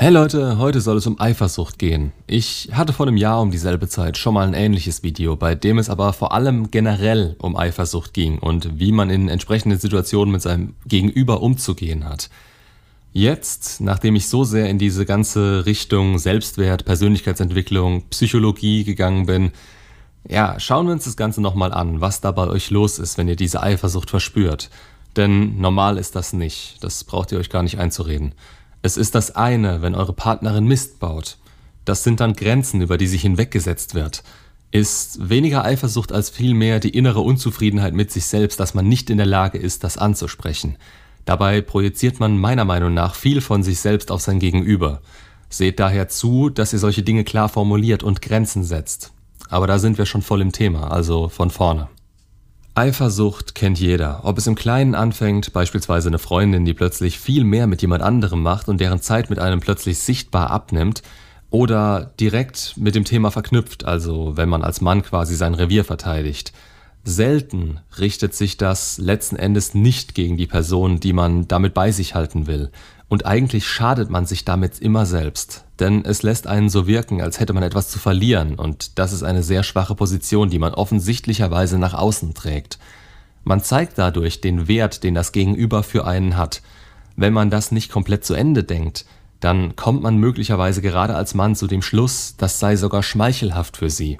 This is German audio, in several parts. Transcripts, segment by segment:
Hey Leute, heute soll es um Eifersucht gehen. Ich hatte vor einem Jahr um dieselbe Zeit schon mal ein ähnliches Video, bei dem es aber vor allem generell um Eifersucht ging und wie man in entsprechenden Situationen mit seinem Gegenüber umzugehen hat. Jetzt, nachdem ich so sehr in diese ganze Richtung Selbstwert, Persönlichkeitsentwicklung, Psychologie gegangen bin, ja, schauen wir uns das Ganze nochmal an, was da bei euch los ist, wenn ihr diese Eifersucht verspürt. Denn normal ist das nicht, das braucht ihr euch gar nicht einzureden. Es ist das eine, wenn eure Partnerin Mist baut. Das sind dann Grenzen, über die sich hinweggesetzt wird. Ist weniger Eifersucht als vielmehr die innere Unzufriedenheit mit sich selbst, dass man nicht in der Lage ist, das anzusprechen. Dabei projiziert man meiner Meinung nach viel von sich selbst auf sein Gegenüber. Seht daher zu, dass ihr solche Dinge klar formuliert und Grenzen setzt. Aber da sind wir schon voll im Thema, also von vorne. Eifersucht kennt jeder, ob es im Kleinen anfängt, beispielsweise eine Freundin, die plötzlich viel mehr mit jemand anderem macht und deren Zeit mit einem plötzlich sichtbar abnimmt, oder direkt mit dem Thema verknüpft, also wenn man als Mann quasi sein Revier verteidigt. Selten richtet sich das letzten Endes nicht gegen die Person, die man damit bei sich halten will, und eigentlich schadet man sich damit immer selbst, denn es lässt einen so wirken, als hätte man etwas zu verlieren, und das ist eine sehr schwache Position, die man offensichtlicherweise nach außen trägt. Man zeigt dadurch den Wert, den das Gegenüber für einen hat. Wenn man das nicht komplett zu Ende denkt, dann kommt man möglicherweise gerade als Mann zu dem Schluss, das sei sogar schmeichelhaft für sie.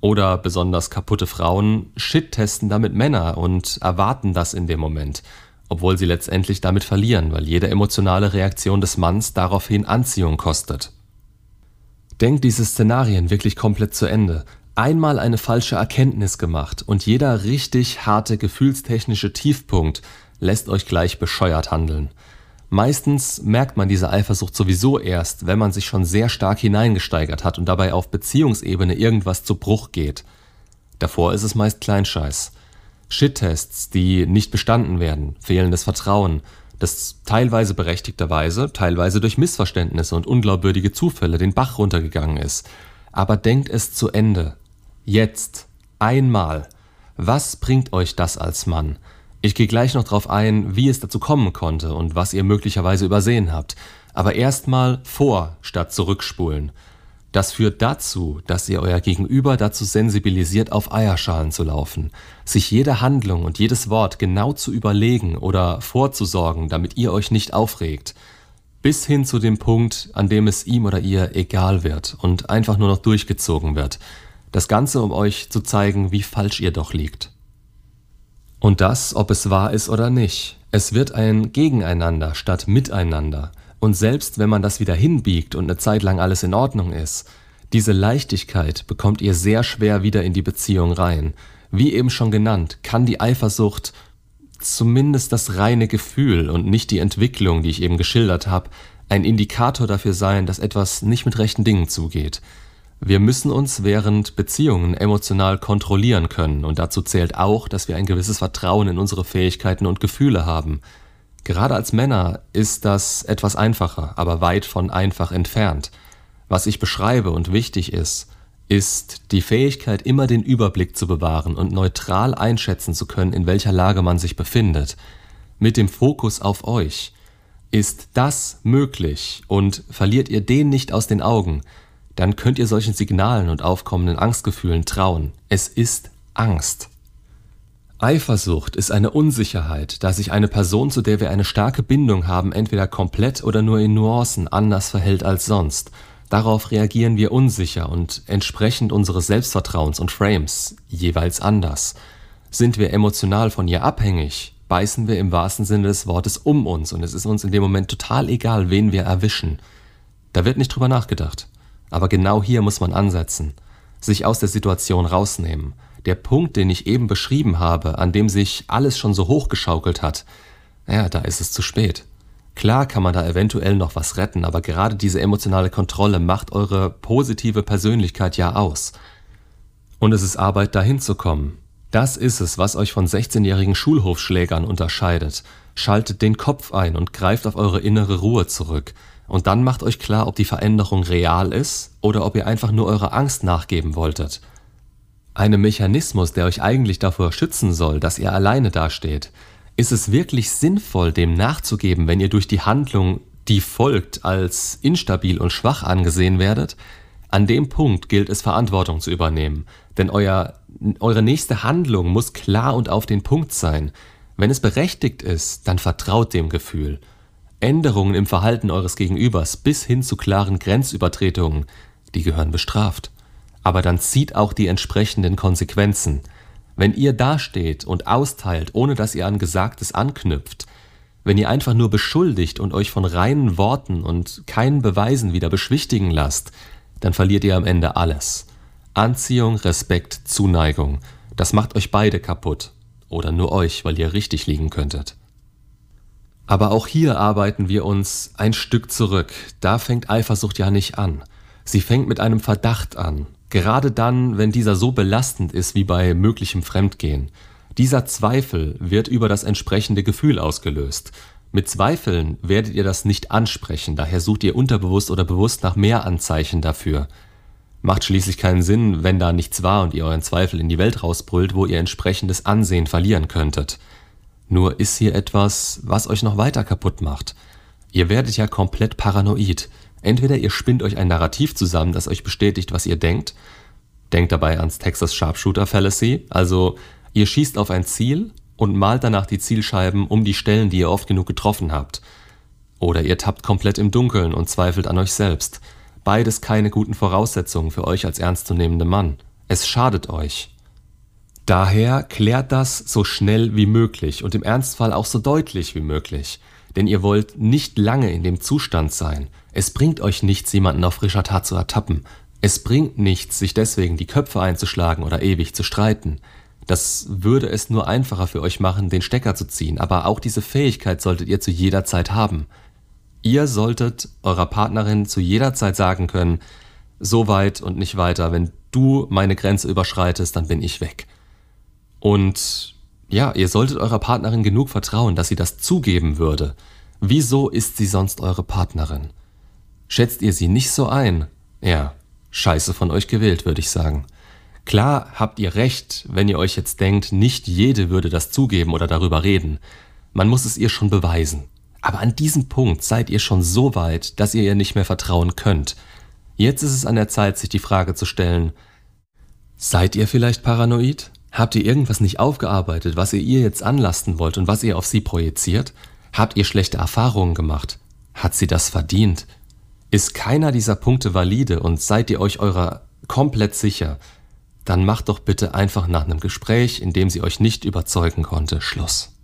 Oder besonders kaputte Frauen shit-testen damit Männer und erwarten das in dem Moment obwohl sie letztendlich damit verlieren, weil jede emotionale Reaktion des Manns daraufhin Anziehung kostet. Denkt diese Szenarien wirklich komplett zu Ende. Einmal eine falsche Erkenntnis gemacht und jeder richtig harte gefühlstechnische Tiefpunkt lässt euch gleich bescheuert handeln. Meistens merkt man diese Eifersucht sowieso erst, wenn man sich schon sehr stark hineingesteigert hat und dabei auf Beziehungsebene irgendwas zu Bruch geht. Davor ist es meist Kleinscheiß. Shit-Tests, die nicht bestanden werden, fehlendes Vertrauen, das teilweise berechtigterweise, teilweise durch Missverständnisse und unglaubwürdige Zufälle den Bach runtergegangen ist. Aber denkt es zu Ende. Jetzt. Einmal. Was bringt euch das als Mann? Ich gehe gleich noch drauf ein, wie es dazu kommen konnte und was ihr möglicherweise übersehen habt. Aber erstmal vor statt zurückspulen. Das führt dazu, dass ihr euer Gegenüber dazu sensibilisiert, auf Eierschalen zu laufen, sich jede Handlung und jedes Wort genau zu überlegen oder vorzusorgen, damit ihr euch nicht aufregt, bis hin zu dem Punkt, an dem es ihm oder ihr egal wird und einfach nur noch durchgezogen wird. Das Ganze, um euch zu zeigen, wie falsch ihr doch liegt. Und das, ob es wahr ist oder nicht. Es wird ein Gegeneinander statt Miteinander. Und selbst wenn man das wieder hinbiegt und eine Zeit lang alles in Ordnung ist, diese Leichtigkeit bekommt ihr sehr schwer wieder in die Beziehung rein. Wie eben schon genannt, kann die Eifersucht zumindest das reine Gefühl und nicht die Entwicklung, die ich eben geschildert habe, ein Indikator dafür sein, dass etwas nicht mit rechten Dingen zugeht. Wir müssen uns während Beziehungen emotional kontrollieren können und dazu zählt auch, dass wir ein gewisses Vertrauen in unsere Fähigkeiten und Gefühle haben. Gerade als Männer ist das etwas einfacher, aber weit von einfach entfernt. Was ich beschreibe und wichtig ist, ist die Fähigkeit, immer den Überblick zu bewahren und neutral einschätzen zu können, in welcher Lage man sich befindet. Mit dem Fokus auf euch. Ist das möglich und verliert ihr den nicht aus den Augen, dann könnt ihr solchen Signalen und aufkommenden Angstgefühlen trauen. Es ist Angst. Eifersucht ist eine Unsicherheit, da sich eine Person, zu der wir eine starke Bindung haben, entweder komplett oder nur in Nuancen anders verhält als sonst. Darauf reagieren wir unsicher und entsprechend unseres Selbstvertrauens und Frames jeweils anders. Sind wir emotional von ihr abhängig, beißen wir im wahrsten Sinne des Wortes um uns und es ist uns in dem Moment total egal, wen wir erwischen. Da wird nicht drüber nachgedacht. Aber genau hier muss man ansetzen. Sich aus der Situation rausnehmen der Punkt, den ich eben beschrieben habe, an dem sich alles schon so hochgeschaukelt hat, ja, da ist es zu spät. Klar kann man da eventuell noch was retten, aber gerade diese emotionale Kontrolle macht eure positive Persönlichkeit ja aus. Und es ist Arbeit, dahin zu kommen. Das ist es, was euch von 16-jährigen Schulhofschlägern unterscheidet. Schaltet den Kopf ein und greift auf eure innere Ruhe zurück. Und dann macht euch klar, ob die Veränderung real ist oder ob ihr einfach nur eurer Angst nachgeben wolltet einem Mechanismus, der euch eigentlich davor schützen soll, dass ihr alleine dasteht, ist es wirklich sinnvoll, dem nachzugeben, wenn ihr durch die Handlung die folgt, als instabil und schwach angesehen werdet, an dem Punkt gilt es Verantwortung zu übernehmen, denn euer, eure nächste Handlung muss klar und auf den Punkt sein. Wenn es berechtigt ist, dann vertraut dem Gefühl. Änderungen im Verhalten eures Gegenübers bis hin zu klaren Grenzübertretungen, die gehören bestraft. Aber dann zieht auch die entsprechenden Konsequenzen. Wenn ihr dasteht und austeilt, ohne dass ihr an Gesagtes anknüpft, wenn ihr einfach nur beschuldigt und euch von reinen Worten und keinen Beweisen wieder beschwichtigen lasst, dann verliert ihr am Ende alles. Anziehung, Respekt, Zuneigung. Das macht euch beide kaputt. Oder nur euch, weil ihr richtig liegen könntet. Aber auch hier arbeiten wir uns ein Stück zurück. Da fängt Eifersucht ja nicht an. Sie fängt mit einem Verdacht an. Gerade dann, wenn dieser so belastend ist wie bei möglichem Fremdgehen. Dieser Zweifel wird über das entsprechende Gefühl ausgelöst. Mit Zweifeln werdet ihr das nicht ansprechen, daher sucht ihr unterbewusst oder bewusst nach mehr Anzeichen dafür. Macht schließlich keinen Sinn, wenn da nichts war und ihr euren Zweifel in die Welt rausbrüllt, wo ihr entsprechendes Ansehen verlieren könntet. Nur ist hier etwas, was euch noch weiter kaputt macht. Ihr werdet ja komplett paranoid. Entweder ihr spinnt euch ein Narrativ zusammen, das euch bestätigt, was ihr denkt. Denkt dabei ans Texas Sharpshooter Fallacy, also ihr schießt auf ein Ziel und malt danach die Zielscheiben um die Stellen, die ihr oft genug getroffen habt. Oder ihr tappt komplett im Dunkeln und zweifelt an euch selbst. Beides keine guten Voraussetzungen für euch als ernstzunehmende Mann. Es schadet euch. Daher klärt das so schnell wie möglich und im Ernstfall auch so deutlich wie möglich. Denn ihr wollt nicht lange in dem Zustand sein. Es bringt euch nichts, jemanden auf frischer Tat zu ertappen. Es bringt nichts, sich deswegen die Köpfe einzuschlagen oder ewig zu streiten. Das würde es nur einfacher für euch machen, den Stecker zu ziehen, aber auch diese Fähigkeit solltet ihr zu jeder Zeit haben. Ihr solltet eurer Partnerin zu jeder Zeit sagen können, so weit und nicht weiter, wenn du meine Grenze überschreitest, dann bin ich weg. Und ja, ihr solltet eurer Partnerin genug vertrauen, dass sie das zugeben würde. Wieso ist sie sonst eure Partnerin? Schätzt ihr sie nicht so ein? Ja, scheiße von euch gewählt, würde ich sagen. Klar habt ihr recht, wenn ihr euch jetzt denkt, nicht jede würde das zugeben oder darüber reden. Man muss es ihr schon beweisen. Aber an diesem Punkt seid ihr schon so weit, dass ihr ihr nicht mehr vertrauen könnt. Jetzt ist es an der Zeit, sich die Frage zu stellen, seid ihr vielleicht paranoid? Habt ihr irgendwas nicht aufgearbeitet, was ihr ihr jetzt anlasten wollt und was ihr auf sie projiziert? Habt ihr schlechte Erfahrungen gemacht? Hat sie das verdient? Ist keiner dieser Punkte valide und seid ihr euch eurer komplett sicher, dann macht doch bitte einfach nach einem Gespräch, in dem sie euch nicht überzeugen konnte, Schluss.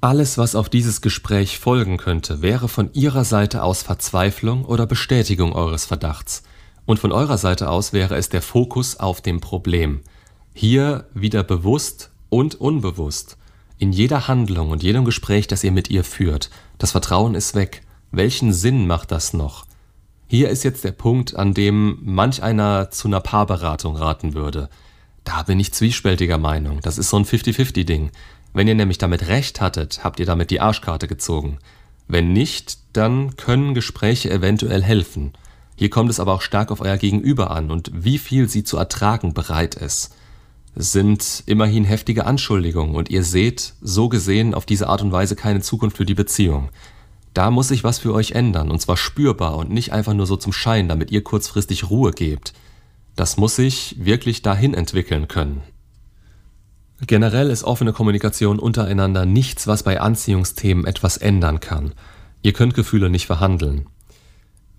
Alles, was auf dieses Gespräch folgen könnte, wäre von Ihrer Seite aus Verzweiflung oder Bestätigung eures Verdachts. Und von eurer Seite aus wäre es der Fokus auf dem Problem. Hier wieder bewusst und unbewusst. In jeder Handlung und jedem Gespräch, das ihr mit ihr führt. Das Vertrauen ist weg. Welchen Sinn macht das noch? Hier ist jetzt der Punkt, an dem manch einer zu einer Paarberatung raten würde. Da bin ich zwiespältiger Meinung. Das ist so ein 50-50-Ding. Wenn ihr nämlich damit recht hattet, habt ihr damit die Arschkarte gezogen. Wenn nicht, dann können Gespräche eventuell helfen. Hier kommt es aber auch stark auf euer Gegenüber an und wie viel sie zu ertragen bereit ist. Sind immerhin heftige Anschuldigungen und ihr seht, so gesehen, auf diese Art und Weise keine Zukunft für die Beziehung. Da muss sich was für euch ändern, und zwar spürbar und nicht einfach nur so zum Schein, damit ihr kurzfristig Ruhe gebt. Das muss sich wirklich dahin entwickeln können. Generell ist offene Kommunikation untereinander nichts, was bei Anziehungsthemen etwas ändern kann. Ihr könnt Gefühle nicht verhandeln.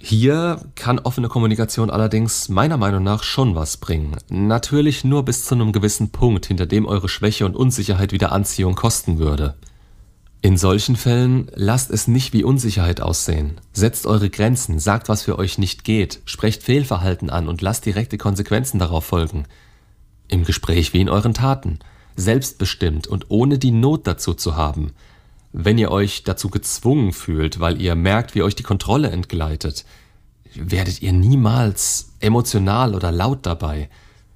Hier kann offene Kommunikation allerdings meiner Meinung nach schon was bringen. Natürlich nur bis zu einem gewissen Punkt, hinter dem eure Schwäche und Unsicherheit wieder Anziehung kosten würde. In solchen Fällen lasst es nicht wie Unsicherheit aussehen. Setzt eure Grenzen, sagt, was für euch nicht geht, sprecht Fehlverhalten an und lasst direkte Konsequenzen darauf folgen. Im Gespräch wie in euren Taten, selbstbestimmt und ohne die Not dazu zu haben. Wenn ihr euch dazu gezwungen fühlt, weil ihr merkt, wie euch die Kontrolle entgleitet, werdet ihr niemals emotional oder laut dabei.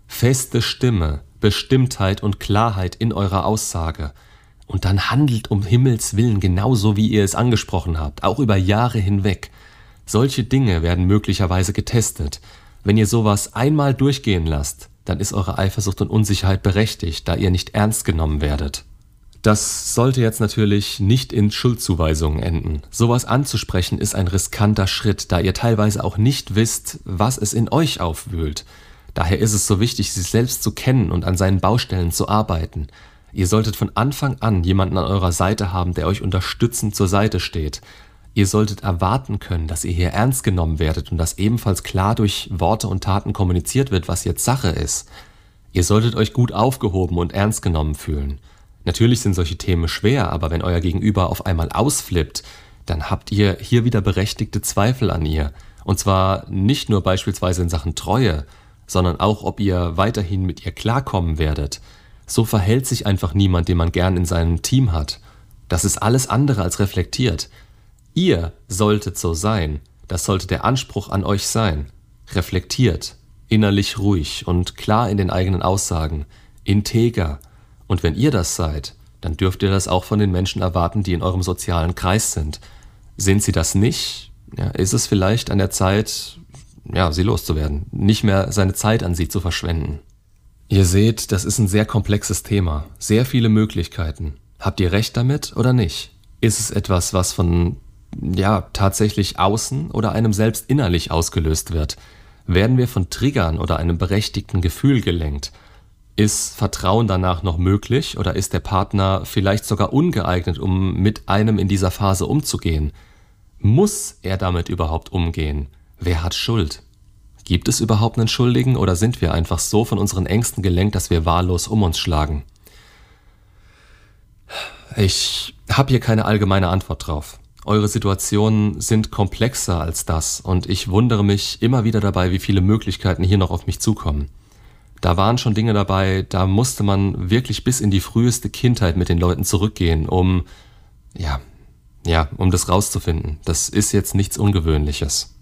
Feste Stimme, Bestimmtheit und Klarheit in eurer Aussage – und dann handelt um Himmels willen genauso, wie ihr es angesprochen habt, auch über Jahre hinweg. Solche Dinge werden möglicherweise getestet. Wenn ihr sowas einmal durchgehen lasst, dann ist eure Eifersucht und Unsicherheit berechtigt, da ihr nicht ernst genommen werdet. Das sollte jetzt natürlich nicht in Schuldzuweisungen enden. Sowas anzusprechen ist ein riskanter Schritt, da ihr teilweise auch nicht wisst, was es in euch aufwühlt. Daher ist es so wichtig, sich selbst zu kennen und an seinen Baustellen zu arbeiten. Ihr solltet von Anfang an jemanden an eurer Seite haben, der euch unterstützend zur Seite steht. Ihr solltet erwarten können, dass ihr hier ernst genommen werdet und dass ebenfalls klar durch Worte und Taten kommuniziert wird, was jetzt Sache ist. Ihr solltet euch gut aufgehoben und ernst genommen fühlen. Natürlich sind solche Themen schwer, aber wenn euer Gegenüber auf einmal ausflippt, dann habt ihr hier wieder berechtigte Zweifel an ihr. Und zwar nicht nur beispielsweise in Sachen Treue, sondern auch, ob ihr weiterhin mit ihr klarkommen werdet. So verhält sich einfach niemand, den man gern in seinem Team hat. Das ist alles andere als reflektiert. Ihr solltet so sein, das sollte der Anspruch an euch sein. Reflektiert, innerlich ruhig und klar in den eigenen Aussagen, integer. Und wenn ihr das seid, dann dürft ihr das auch von den Menschen erwarten, die in eurem sozialen Kreis sind. Sind sie das nicht, ja, ist es vielleicht an der Zeit, ja, sie loszuwerden, nicht mehr seine Zeit an sie zu verschwenden. Ihr seht, das ist ein sehr komplexes Thema, sehr viele Möglichkeiten. Habt ihr recht damit oder nicht? Ist es etwas, was von ja tatsächlich außen oder einem selbst innerlich ausgelöst wird? Werden wir von Triggern oder einem berechtigten Gefühl gelenkt? Ist Vertrauen danach noch möglich oder ist der Partner vielleicht sogar ungeeignet, um mit einem in dieser Phase umzugehen? Muss er damit überhaupt umgehen? Wer hat Schuld? Gibt es überhaupt einen Schuldigen oder sind wir einfach so von unseren Ängsten gelenkt, dass wir wahllos um uns schlagen? Ich habe hier keine allgemeine Antwort drauf. Eure Situationen sind komplexer als das und ich wundere mich immer wieder dabei, wie viele Möglichkeiten hier noch auf mich zukommen. Da waren schon Dinge dabei, da musste man wirklich bis in die früheste Kindheit mit den Leuten zurückgehen, um, ja, ja, um das rauszufinden. Das ist jetzt nichts Ungewöhnliches.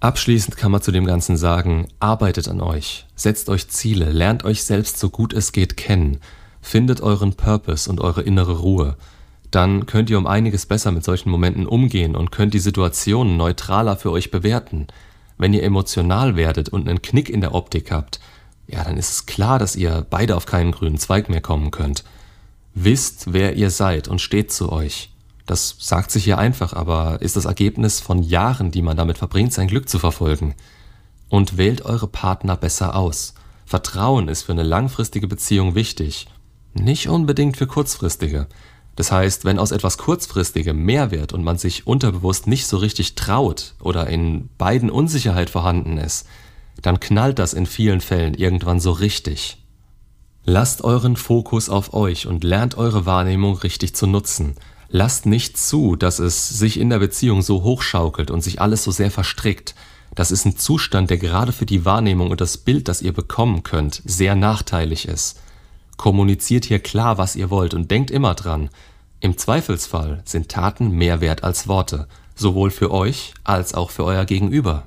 Abschließend kann man zu dem Ganzen sagen, arbeitet an euch, setzt euch Ziele, lernt euch selbst so gut es geht kennen, findet euren Purpose und eure innere Ruhe. Dann könnt ihr um einiges besser mit solchen Momenten umgehen und könnt die Situationen neutraler für euch bewerten. Wenn ihr emotional werdet und einen Knick in der Optik habt, ja, dann ist es klar, dass ihr beide auf keinen grünen Zweig mehr kommen könnt. Wisst, wer ihr seid und steht zu euch. Das sagt sich hier einfach, aber ist das Ergebnis von Jahren, die man damit verbringt, sein Glück zu verfolgen. Und wählt eure Partner besser aus. Vertrauen ist für eine langfristige Beziehung wichtig, nicht unbedingt für kurzfristige. Das heißt, wenn aus etwas Kurzfristigem mehr wird und man sich unterbewusst nicht so richtig traut oder in beiden Unsicherheit vorhanden ist, dann knallt das in vielen Fällen irgendwann so richtig. Lasst euren Fokus auf euch und lernt eure Wahrnehmung richtig zu nutzen. Lasst nicht zu, dass es sich in der Beziehung so hochschaukelt und sich alles so sehr verstrickt. Das ist ein Zustand, der gerade für die Wahrnehmung und das Bild, das ihr bekommen könnt, sehr nachteilig ist. Kommuniziert hier klar, was ihr wollt und denkt immer dran. Im Zweifelsfall sind Taten mehr wert als Worte, sowohl für euch als auch für euer Gegenüber.